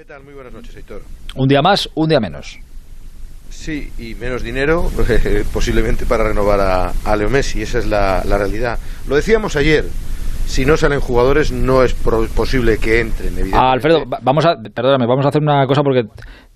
¿Qué tal? Muy buenas noches, Héctor. Un día más, un día menos. Sí, y menos dinero posiblemente para renovar a, a Leo Messi, esa es la, la, realidad. Lo decíamos ayer, si no salen jugadores no es pro, posible que entren, ah, Alfredo, vamos a, perdóname, vamos a hacer una cosa porque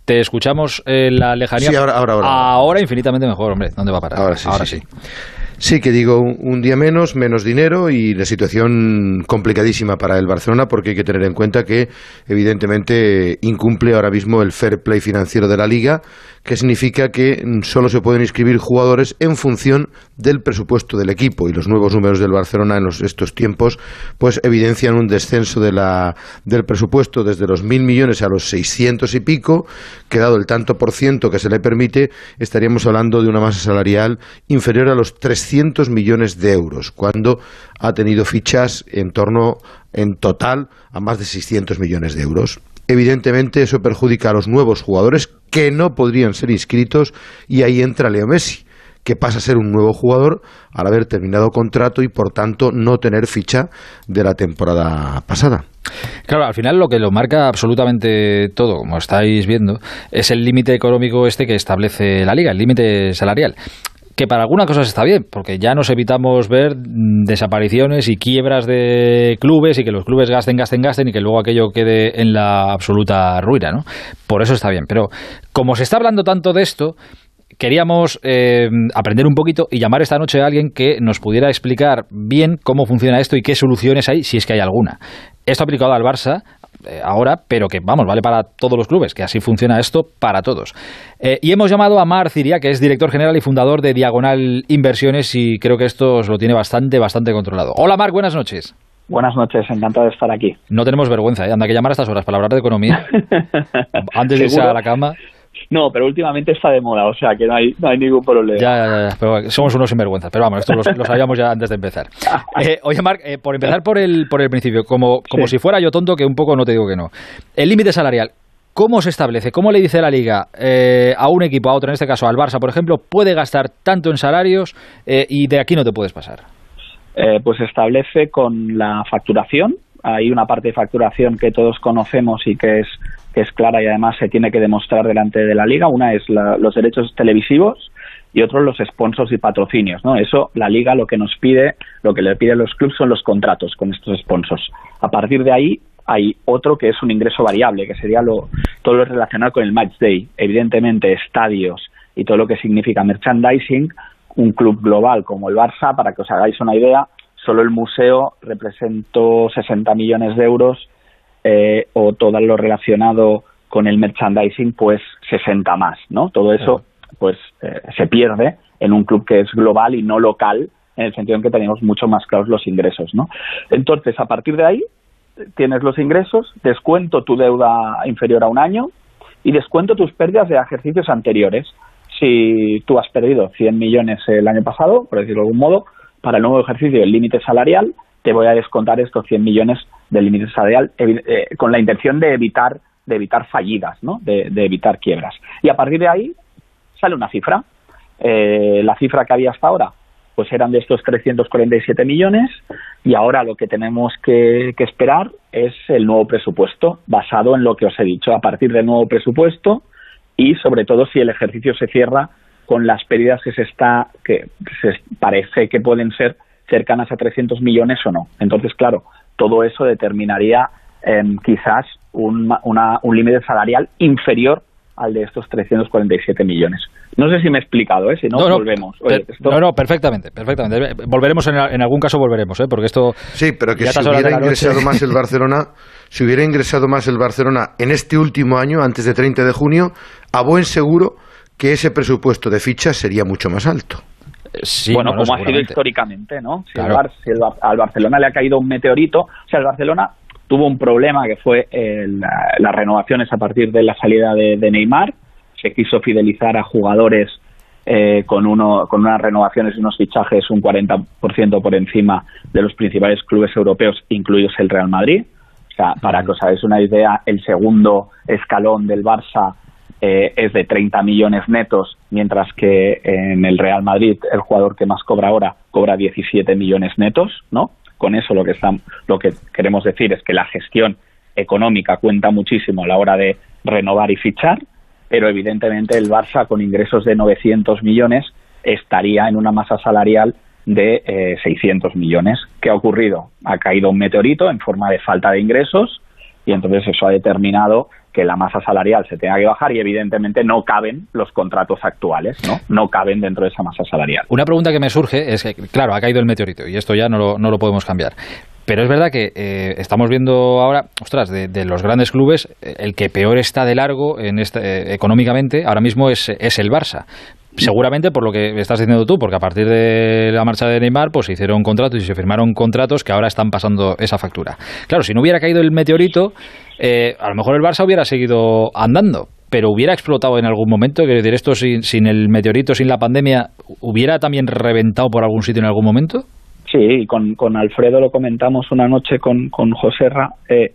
te escuchamos en la lejanía. Sí, ahora, ahora, ahora. Ahora infinitamente mejor, hombre. ¿Dónde va a parar? Ahora sí. Ahora sí. sí. Sí, que digo, un, día menos, menos dinero y la situación complicadísima para el Barcelona porque hay que tener en cuenta que evidentemente incumple ahora mismo el fair play financiero de la liga, que significa que solo se pueden inscribir jugadores en función del presupuesto del equipo. Y los nuevos números del Barcelona en estos tiempos pues evidencian un descenso de la, del presupuesto desde los mil millones a los seiscientos y pico, que dado el tanto por ciento que se le permite, estaríamos hablando de una masa salarial inferior a los 300 millones de euros, cuando ha tenido fichas en torno, en total, a más de 600 millones de euros. Evidentemente, eso perjudica a los nuevos jugadores que no podrían ser inscritos y ahí entra Leo Messi que pasa a ser un nuevo jugador al haber terminado contrato y por tanto no tener ficha de la temporada pasada. Claro, al final lo que lo marca absolutamente todo, como estáis viendo, es el límite económico este que establece la liga, el límite salarial que para algunas cosas está bien, porque ya nos evitamos ver mm, desapariciones y quiebras de clubes y que los clubes gasten, gasten, gasten y que luego aquello quede en la absoluta ruina, ¿no? Por eso está bien. Pero como se está hablando tanto de esto, queríamos eh, aprender un poquito y llamar esta noche a alguien que nos pudiera explicar bien cómo funciona esto y qué soluciones hay, si es que hay alguna. Esto aplicado al Barça, eh, ahora, pero que vamos, vale para todos los clubes, que así funciona esto para todos. Eh, y hemos llamado a Mar Ciria, que es director general y fundador de Diagonal Inversiones, y creo que esto os lo tiene bastante, bastante controlado. Hola Mar, buenas noches. Buenas noches, encantado de estar aquí. No tenemos vergüenza, ¿eh? anda que llamar a estas horas para hablar de economía. Antes de irse a la cama. No, pero últimamente está de moda, o sea que no hay, no hay ningún problema. Ya, ya, ya, pero somos unos sinvergüenzas. Pero vamos, esto lo, sabíamos ya antes de empezar. Eh, oye, Marc, eh, por empezar por el, por el principio, como, como si fuera yo tonto, que un poco no te digo que no. El límite salarial, ¿Cómo se establece? ¿Cómo le dice la liga eh, a un equipo, a otro, en este caso al Barça, por ejemplo, puede gastar tanto en salarios y de aquí no te puedes pasar? pues se establece con la facturación. Hay una parte de facturación que todos conocemos y que es que es clara y además se tiene que demostrar delante de la liga. Una es los derechos televisivos y otro los sponsors y patrocinios. ¿no? Eso la liga lo que nos pide, lo que le pide a los clubes son los contratos con estos sponsors. A partir de ahí hay otro que es un ingreso variable, que sería lo, todo lo relacionado con el match day. Evidentemente, estadios y todo lo que significa merchandising. Un club global como el Barça, para que os hagáis una idea, solo el museo representó 60 millones de euros eh, o todo lo relacionado con el merchandising, pues 60 más, ¿no? Todo eso, pues, eh, se pierde en un club que es global y no local, en el sentido en que tenemos mucho más claros los ingresos, ¿no? Entonces, a partir de ahí, tienes los ingresos, descuento tu deuda inferior a un año y descuento tus pérdidas de ejercicios anteriores. Si tú has perdido 100 millones el año pasado, por decirlo de algún modo, para el nuevo ejercicio el límite salarial, te voy a descontar estos 100 millones del límite salarial eh, con la intención de evitar de evitar fallidas, ¿no? de, evitar quiebras. Y a partir de ahí sale una cifra. Eh, la cifra que había hasta ahora pues eran de estos 347 millones y ahora lo que tenemos que, que, esperar es el nuevo presupuesto basado en lo que os he dicho, a partir del nuevo presupuesto y sobre todo si el ejercicio se cierra con las pérdidas que se está que se parece que pueden ser cercanas a 300 millones o no. Entonces, claro, todo eso determinaría em, quizás un, un límite salarial inferior al de estos 347 millones. No sé si me he explicado, ¿eh? si no, volvemos. No, no, perfectamente, perfectamente. Volveremos en, algún caso, volveremos, ¿eh? porque esto... Sí, pero que si hubiera ingresado más el Barcelona, si hubiera ingresado más el Barcelona en este último año, antes de 30 de junio, a buen seguro que ese presupuesto de fichas sería mucho más alto bueno, como ha sido históricamente, ¿no? Si, al Barcelona le ha caído un meteorito, o sea, el Barcelona tuvo un problema que fue las renovaciones a partir de la salida de, Neymar, se quiso fidelizar a jugadores eh, con, uno, con unas renovaciones y unos fichajes un 40% por encima de los principales clubes europeos, incluidos el Real Madrid. O sea, para que os hagáis una idea, el segundo escalón del Barça eh, es de 30 millones netos, mientras que en el Real Madrid el jugador que más cobra ahora cobra 17 millones netos, ¿no? Con eso lo que, lo que queremos decir es que la gestión económica cuenta muchísimo a la hora de renovar y fichar, pero evidentemente el Barça con ingresos de 900 millones estaría en una masa salarial de eh, 600 millones. ¿Qué ha ocurrido? Ha caído un meteorito en forma de falta de ingresos y entonces eso ha determinado que la masa salarial se tenga que bajar y evidentemente no caben los contratos actuales, ¿no? No caben dentro de esa masa salarial. Una pregunta que me surge es que, claro, ha caído el meteorito y esto ya no lo, no lo podemos cambiar. Pero es verdad que eh, estamos viendo ahora, ostras, de, los grandes clubes, el que peor está de largo en este, eh, económicamente ahora mismo es, es el Barça seguramente por lo que estás diciendo tú, porque a partir de la marcha de Neymar, pues se hicieron contratos y se firmaron contratos que ahora están pasando esa factura. Claro, si no hubiera caído el meteorito, eh, a lo mejor el Barça hubiera seguido andando, pero hubiera explotado en algún momento, quiero decir, esto sin, sin el meteorito, sin la pandemia, ¿hubiera también reventado por algún sitio en algún momento? Sí, con, con Alfredo lo comentamos una noche con, con José Ra, eh,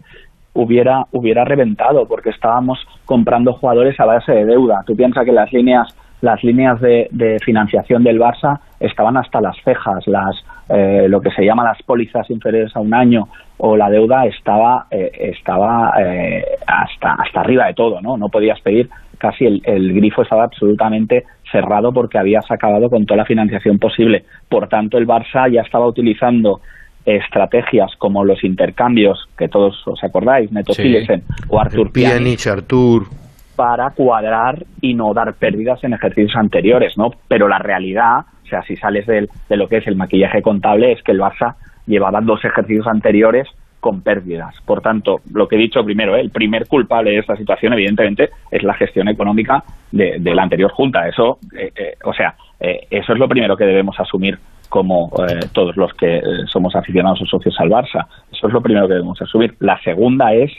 hubiera, hubiera reventado, porque estábamos comprando jugadores a base de deuda. Tú piensas que las líneas las líneas de, financiación del Barça estaban hasta las cejas, las eh, lo que se llama las pólizas inferiores a un año o la deuda estaba eh, estaba eh, hasta hasta arriba de todo, ¿no? No podías pedir casi el, el, grifo estaba absolutamente cerrado porque habías acabado con toda la financiación posible. Por tanto, el Barça ya estaba utilizando estrategias como los intercambios que todos os acordáis, Neto sí. o Artur Pjanic, Artur para cuadrar y no dar pérdidas en ejercicios anteriores, ¿no? Pero la realidad, o sea, si sales de, de lo que es el maquillaje contable, es que el Barça llevaba dos ejercicios anteriores con pérdidas. Por tanto, lo que he dicho primero, ¿eh? el primer culpable de esta situación, evidentemente, es la gestión económica de, de la anterior junta. Eso, eh, eh, o sea, eh, eso es lo primero que debemos asumir como todos los que somos aficionados o socios al Barça. Eso es lo primero que debemos asumir. La segunda es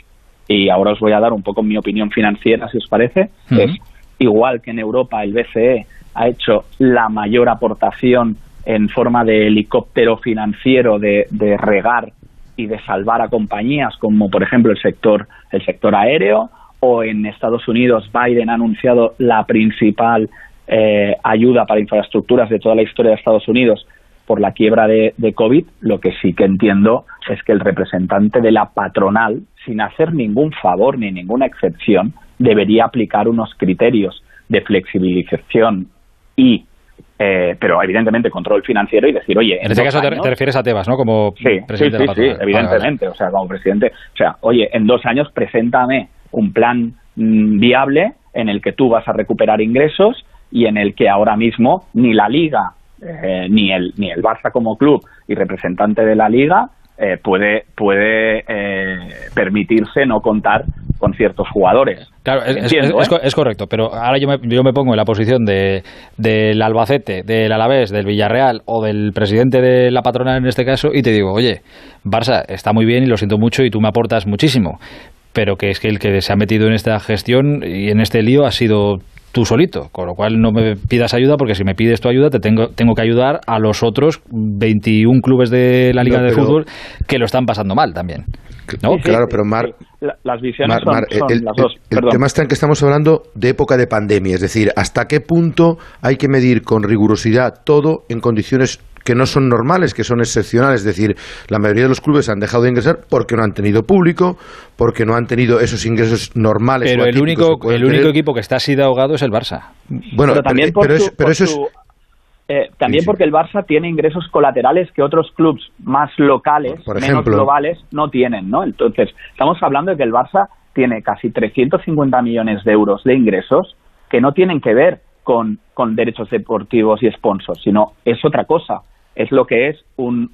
y ahora os voy a dar un poco mi opinión financiera, si os parece, uh -huh. es igual que en Europa el BCE ha hecho la mayor aportación en forma de helicóptero financiero de, de regar y de salvar a compañías como por ejemplo el sector el sector aéreo o en Estados Unidos Biden ha anunciado la principal eh, ayuda para infraestructuras de toda la historia de Estados Unidos por la quiebra de, de, COVID, lo que sí que entiendo es que el representante de la patronal, sin hacer ningún favor ni ninguna excepción, debería aplicar unos criterios de flexibilización y eh, pero evidentemente control financiero y decir, oye... En, en este caso años, te, refieres a Tebas, ¿no? Como sí, presidente sí, de la sí, sí, evidentemente, o sea, como presidente, o sea, oye, en dos años preséntame un plan mmm, viable en el que tú vas a recuperar ingresos y en el que ahora mismo ni la liga eh, ni el ni el Barça como club y representante de la liga eh, puede puede eh, permitirse no contar con ciertos jugadores. Claro, es, Entiendo, es, es, es, correcto, pero ahora yo me, yo me pongo en la posición de, del Albacete, del Alavés, del Villarreal o del presidente de la patronal en este caso y te digo, oye, Barça está muy bien y lo siento mucho y tú me aportas muchísimo, pero que es que el que se ha metido en esta gestión y en este lío ha sido tú solito, con lo cual no me pidas ayuda porque si me pides tu ayuda te tengo, tengo que ayudar a los otros 21 clubes de la Liga no, de Fútbol que lo están pasando mal también. ¿no? Sí, claro, pero Mar, las visiones Mar, Mar, son, son el, las dos. El, el tema está en que estamos hablando de época de pandemia, es decir, hasta qué punto hay que medir con rigurosidad todo en condiciones que no son normales, que son excepcionales. Es decir, la mayoría de los clubes han dejado de ingresar porque no han tenido público, porque no han tenido esos ingresos normales. Pero el único, el único equipo que está así de ahogado es el Barça. Bueno, pero también por pero, su, pero eso su, es... Eh, también sí, porque el Barça tiene ingresos colaterales que otros clubes más locales, por ejemplo, menos globales, no tienen, ¿no? Entonces, estamos hablando de que el Barça tiene casi 350 millones de euros de ingresos que no tienen que ver con, con derechos deportivos y sponsors, sino es otra cosa es lo que es un,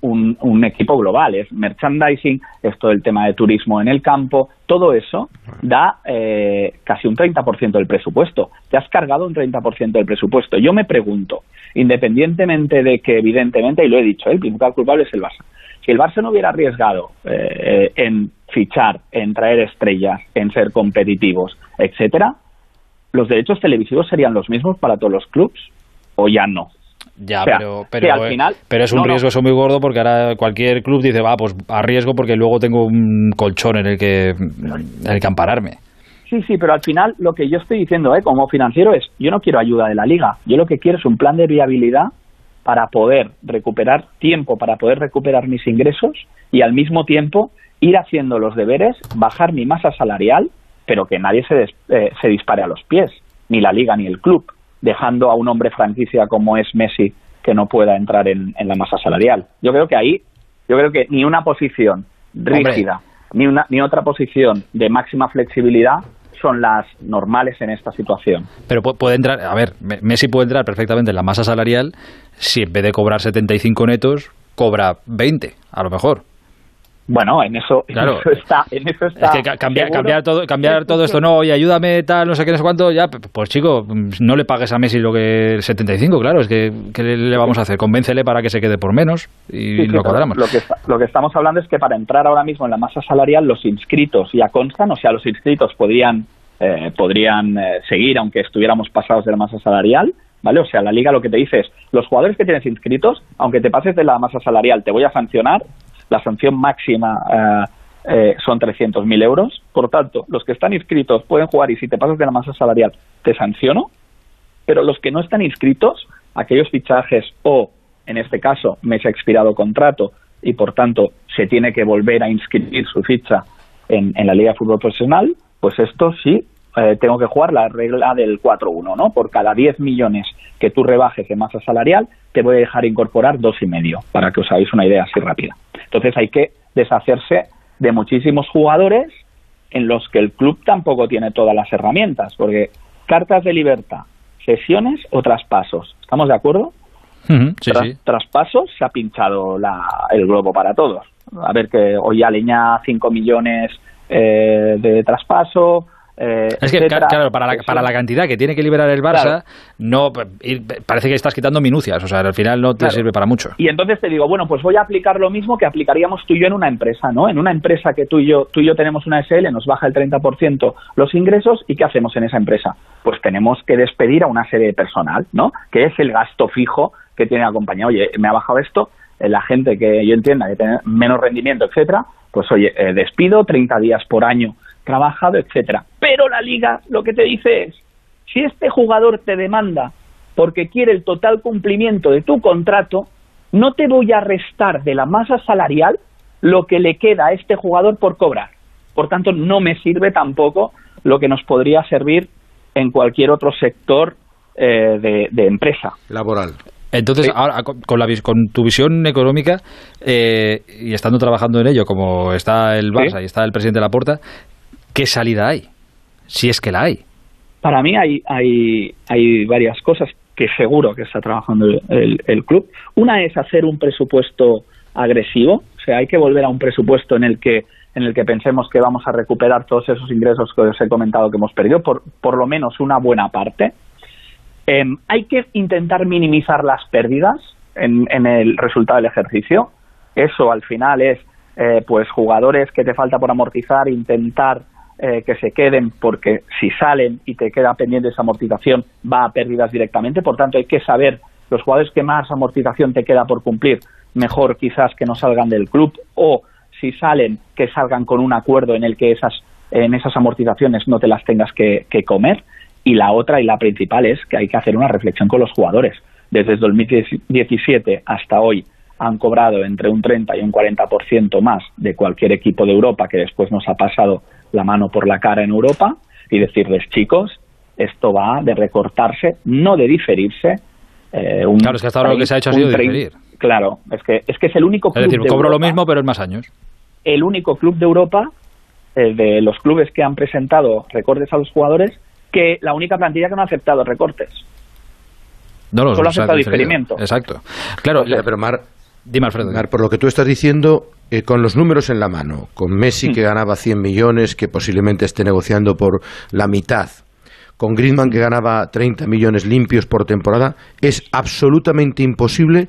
equipo global, es merchandising, es todo el tema de turismo en el campo, todo eso da eh, casi un 30% del presupuesto. Te has cargado un 30% del presupuesto. Yo me pregunto, independientemente de que evidentemente, y lo he dicho, el principal culpable es el Barça. Si el Barça no hubiera arriesgado eh, en fichar, en traer estrellas, en ser competitivos, etcétera, los derechos televisivos serían los mismos para todos los clubes o ya no. Ya, o sea, pero, pero, al final, pero es un no, riesgo eso muy gordo porque ahora cualquier club dice, va, pues arriesgo porque luego tengo un colchón en el que, en el que ampararme. Sí, sí, pero al final lo que yo estoy diciendo ¿eh? como financiero es, yo no quiero ayuda de la liga, yo lo que quiero es un plan de viabilidad para poder recuperar tiempo, para poder recuperar mis ingresos y al mismo tiempo ir haciendo los deberes, bajar mi masa salarial, pero que nadie se, eh, se dispare a los pies, ni la liga ni el club, dejando a un hombre franquicia como es Messi que no pueda entrar en, la masa salarial. Yo creo que ahí, yo creo que ni una posición rígida, ni, una, ni otra posición de máxima flexibilidad son las normales en esta situación. Pero puede entrar, a ver, Messi puede entrar perfectamente en la masa salarial si en vez de cobrar 75 netos, cobra 20, a lo mejor. Bueno, en eso, está, en eso está. Es que cambiar, cambiar todo, cambiar todo esto, no, y ayúdame, tal, no sé qué, no sé cuánto, ya, pues chico, no le pagues a Messi lo que el 75, claro, es que ¿qué le vamos a hacer? Convéncele para que se quede por menos y lo cuadramos. Lo que, lo que estamos hablando es que para entrar ahora mismo en la masa salarial, los inscritos ya constan, o sea, los inscritos podrían, eh, podrían eh, seguir aunque estuviéramos pasados de la masa salarial, ¿vale? O sea, la liga lo que te dice es, los jugadores que tienes inscritos, aunque te pases de la masa salarial, te voy a sancionar la sanción máxima eh, eh, son 300.000 euros. Por tanto, los que están inscritos pueden jugar y si te pasas de la masa salarial te sanciono, pero los que no están inscritos, aquellos fichajes o, en este caso, me se ha expirado contrato y por tanto se tiene que volver a inscribir su ficha en, la Liga de Fútbol Profesional, pues esto sí, eh, tengo que jugar la regla del 4-1, ¿no? Por cada 10 millones que tú rebajes de masa salarial, te voy a dejar incorporar dos y medio, para que os hagáis una idea así rápida. Entonces hay que deshacerse de muchísimos jugadores en los que el club tampoco tiene todas las herramientas, porque cartas de libertad, sesiones o traspasos, ¿estamos de acuerdo? sí, Traspasos se ha pinchado el globo para todos. A ver que hoy aleña 5 millones eh, de traspaso, eh, es que, claro, para la, para la, cantidad que tiene que liberar el Barça, no parece que estás quitando minucias, o sea, al final no te sirve para mucho. Y entonces te digo, bueno, pues voy a aplicar lo mismo que aplicaríamos tú y yo en una empresa, ¿no? En una empresa que tú y yo, tú y yo tenemos una SL, nos baja el 30% los ingresos, ¿y qué hacemos en esa empresa? Pues tenemos que despedir a una serie de personal, ¿no? Que es el gasto fijo que tiene la compañía. Oye, me ha bajado esto, eh, la gente que yo entienda que tiene menos rendimiento, etcétera, pues oye, eh, despido 30 días por año trabajado, etcétera. Pero la liga lo que te dice es, si este jugador te demanda porque quiere el total cumplimiento de tu contrato, no te voy a restar de la masa salarial lo que le queda a este jugador por cobrar. Por tanto, no me sirve tampoco lo que nos podría servir en cualquier otro sector eh, de, empresa. Laboral. Entonces, ahora, con, la, con tu visión económica eh, y estando trabajando en ello, como está el Barça y está el presidente de la Porta, ¿qué salida hay? Si es que la hay. Para mí hay, hay, hay varias cosas que seguro que está trabajando el, club. Una es hacer un presupuesto agresivo, o sea, hay que volver a un presupuesto en el que en el que pensemos que vamos a recuperar todos esos ingresos que os he comentado que hemos perdido, por, por lo menos una buena parte. Em, hay que intentar minimizar las pérdidas en, en, el resultado del ejercicio. Eso al final es, eh, pues, jugadores que te falta por amortizar, intentar eh, que se queden porque si salen y te queda pendiente esa amortización va a pérdidas directamente. Por tanto, hay que saber los jugadores que más amortización te queda por cumplir, mejor quizás que no salgan del club o si salen, que salgan con un acuerdo en el que esas, en esas amortizaciones no te las tengas que, comer. Y la otra y la principal es que hay que hacer una reflexión con los jugadores. Desde el 2017 hasta hoy han cobrado entre un 30 y un 40% más de cualquier equipo de Europa que después nos ha pasado la mano por la cara en Europa y decirles, chicos, esto va de recortarse, no de diferirse. Eh, claro, es que hasta ahora lo que se ha hecho ha sido diferir. Claro, es que, es que es el único club. Es decir, cobro lo mismo, pero en más años. El único club de Europa, eh, de los clubes que han presentado recortes a los jugadores, que la única plantilla que no ha aceptado recortes. No, los Solo ha aceptado diferimiento. Exacto. Claro, pero Mar, Dime, Alfredo. por lo que tú estás diciendo, eh, con los números en la mano, con Messi que ganaba 100 millones, que posiblemente esté negociando por la mitad, con Griezmann que ganaba 30 millones limpios por temporada, es absolutamente imposible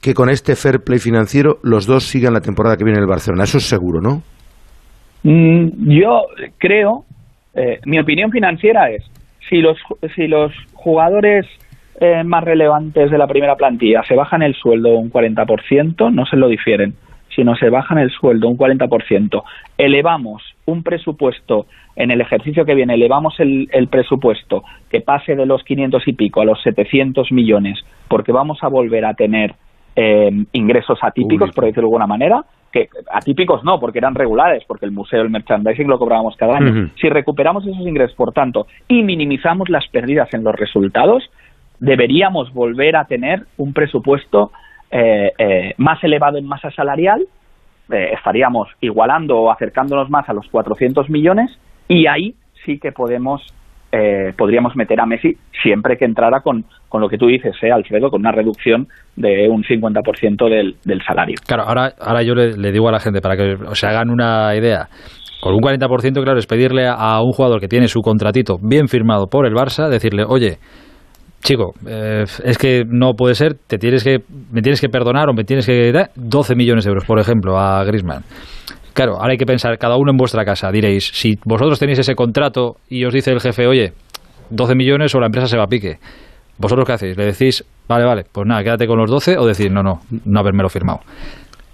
que con este fair play financiero los dos sigan la temporada que viene en el Barcelona. Eso es seguro, ¿no? Mm, yo creo, eh, mi opinión financiera es, si los, si los jugadores eh, más relevantes de la primera plantilla. Se bajan el sueldo un 40%, no se lo difieren si no se bajan el sueldo un 40%, elevamos un presupuesto en el ejercicio que viene, elevamos el, presupuesto que pase de los 500 y pico a los 700 millones, porque vamos a volver a tener eh, ingresos atípicos, por decirlo de alguna manera, que atípicos no, porque eran regulares, porque el museo, el merchandising lo cobrábamos cada año. Si recuperamos esos ingresos, por tanto, y minimizamos las pérdidas en los resultados, deberíamos volver a tener un presupuesto eh, eh, más elevado en masa salarial, eh, estaríamos igualando o acercándonos más a los 400 millones y ahí sí que podemos podríamos meter a Messi siempre que entrara con, con lo que tú dices, eh, Alfredo, con una reducción de un 50% del, del salario. Claro, ahora, ahora yo le, digo a la gente, para que se hagan una idea, con un 40%, claro, es pedirle a un jugador que tiene su contratito bien firmado por el Barça, decirle, oye, chico, eh, es que no puede ser, te tienes que, me tienes que perdonar o me tienes que dar 12 millones de euros, por ejemplo, a Griezmann. Claro, ahora hay que pensar, cada uno en vuestra casa, diréis, si vosotros tenéis ese contrato y os dice el jefe, oye, 12 millones o la empresa se va a pique, ¿vosotros qué hacéis? ¿Le decís, vale, vale, pues nada, quédate con los 12 o decir, no, no, no haberme lo firmado?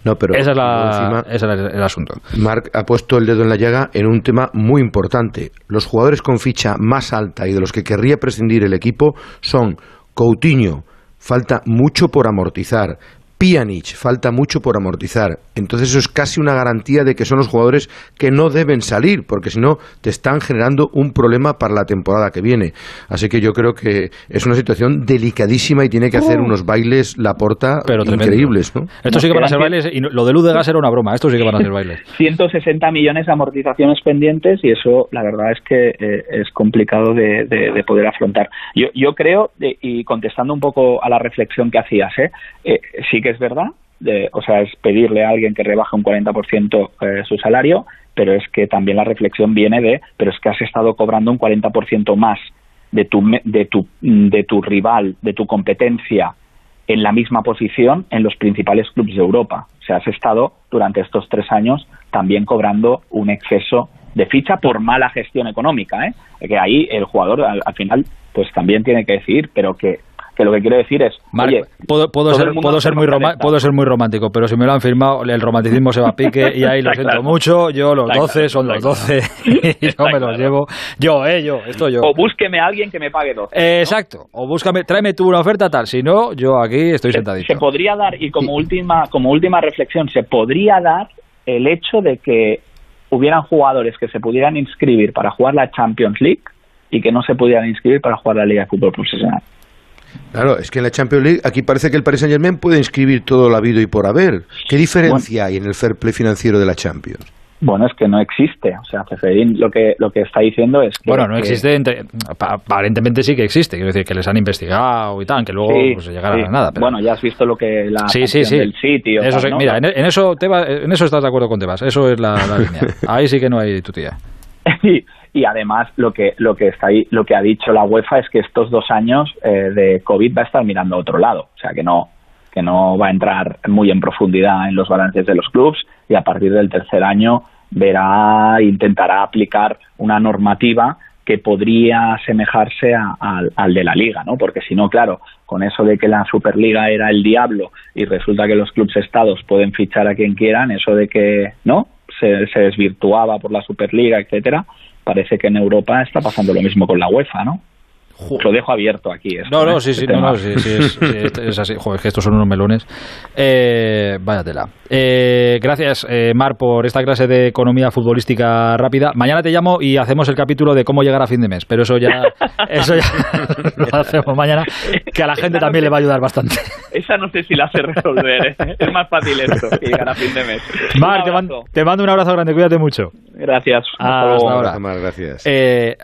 No, pero esa es, la, ese es el asunto. Marc ha puesto el dedo en la llaga en un tema muy importante. Los jugadores con ficha más alta y de los que querría prescindir el equipo son Coutinho, falta mucho por amortizar. Pjanic, falta mucho por amortizar. Entonces eso es casi una garantía de que son los jugadores que no deben salir, porque si no te están generando un problema para la temporada que viene. Así que yo creo que es una situación delicadísima y tiene que hacer uh. unos bailes la porta increíbles. ¿no? Esto sí que van a ser bailes, y lo de Ludegas era una broma, esto sí que van a ser bailes. 160 millones de amortizaciones pendientes y eso la verdad es que eh, es complicado de, poder afrontar. Yo, yo creo, y contestando un poco a la reflexión que hacías, ¿eh? eh sí que es verdad, o sea, es pedirle a alguien que rebaje un 40% eh, su salario, pero es que también la reflexión viene de, pero es que has estado cobrando un 40% más de tu, de, tu, de tu rival, de tu competencia en la misma posición en los principales clubes de Europa. O sea, has estado durante estos tres años también cobrando un exceso de ficha por mala gestión económica, ¿eh? que ahí el jugador al, al final pues también tiene que decir, pero que que lo que quiero decir es, oye, puedo, puedo ser, puedo ser muy puedo ser muy romántico, pero si me lo han firmado, el romanticismo se va a pique y ahí lo siento mucho, yo los 12 son los 12 y yo me los llevo, yo, eh, yo, esto yo. O búsqueme a alguien que me pague 12. exacto, o búscame, tráeme tú una oferta tal, si no, yo aquí estoy sentadito. Se podría dar, y como última, como última reflexión, se podría dar el hecho de que hubieran jugadores que se pudieran inscribir para jugar la Champions League y que no se pudieran inscribir para jugar la Liga de Fútbol Profesional. Claro, es que en la Champions League aquí parece que el Paris Saint Germain puede inscribir todo lo habido y por haber. ¿Qué diferencia hay en el fair play financiero de la Champions? Bueno, es que no existe. O sea, Ceferín lo que, lo que está diciendo es que... Bueno, no existe, aparentemente sí que existe. Quiero decir, que les han investigado y tal, que luego pues, llegarán a nada. Bueno, ya has visto lo que la sí, sí, sí. del sitio... Eso Mira, en, eso en eso estás de acuerdo con Tebas. Eso es la, línea. Ahí sí que no hay tu y además lo que lo que está ahí, lo que ha dicho la UEFA es que estos dos años eh, de COVID va a estar mirando a otro lado, o sea que no que no va a entrar muy en profundidad en los balances de los clubes y a partir del tercer año verá intentará aplicar una normativa que podría asemejarse al de la liga, ¿no? Porque si no, claro, con eso de que la Superliga era el diablo y resulta que los clubes estados pueden fichar a quien quieran, eso de que, ¿no? Se, se desvirtuaba por la Superliga, etcétera, parece que en Europa está pasando lo mismo con la UEFA, ¿no? Lo dejo abierto aquí. no, no, ¿eh? sí, sí, este no, no, sí, sí, es, así. Joder, es que estos son unos melones. Eh, vaya tela. Eh, gracias, eh, Mar, por esta clase de economía futbolística rápida. Mañana te llamo y hacemos el capítulo de cómo llegar a fin de mes, pero eso ya, eso ya lo hacemos mañana, que a la gente también le va a ayudar bastante. Esa no sé si la sé resolver. ¿eh? Es más fácil esto que llegar a fin de mes. Mar, te, mando un abrazo grande, cuídate mucho. Gracias. Hasta, ahora. Mar, gracias. Eh,